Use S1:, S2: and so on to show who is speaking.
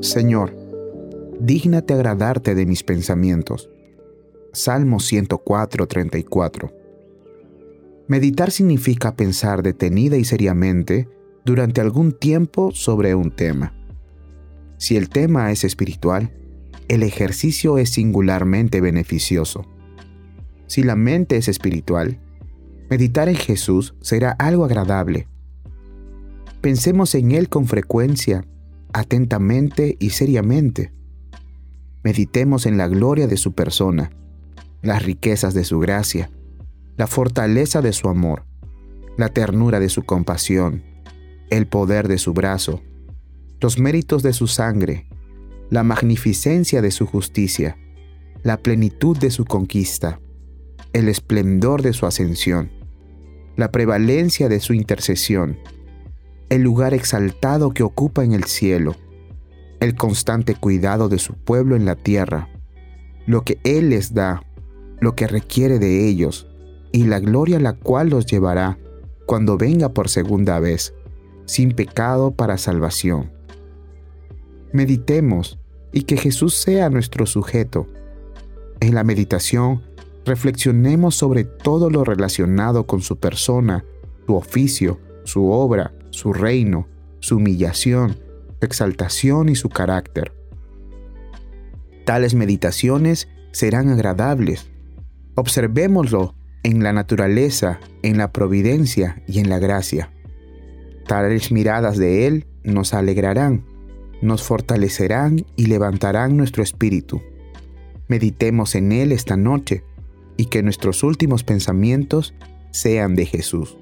S1: Señor, dígnate agradarte de mis pensamientos. Salmo 104, 34. Meditar significa pensar detenida y seriamente durante algún tiempo sobre un tema. Si el tema es espiritual, el ejercicio es singularmente beneficioso. Si la mente es espiritual, meditar en Jesús será algo agradable. Pensemos en Él con frecuencia, atentamente y seriamente. Meditemos en la gloria de su persona, las riquezas de su gracia, la fortaleza de su amor, la ternura de su compasión, el poder de su brazo, los méritos de su sangre, la magnificencia de su justicia, la plenitud de su conquista, el esplendor de su ascensión, la prevalencia de su intercesión, el lugar exaltado que ocupa en el cielo, el constante cuidado de su pueblo en la tierra, lo que Él les da, lo que requiere de ellos, y la gloria a la cual los llevará cuando venga por segunda vez, sin pecado para salvación meditemos y que Jesús sea nuestro sujeto. En la meditación, reflexionemos sobre todo lo relacionado con su persona, su oficio, su obra, su reino, su humillación, su exaltación y su carácter. Tales meditaciones serán agradables. Observémoslo en la naturaleza, en la providencia y en la gracia. Tales miradas de Él nos alegrarán nos fortalecerán y levantarán nuestro espíritu. Meditemos en Él esta noche y que nuestros últimos pensamientos sean de Jesús.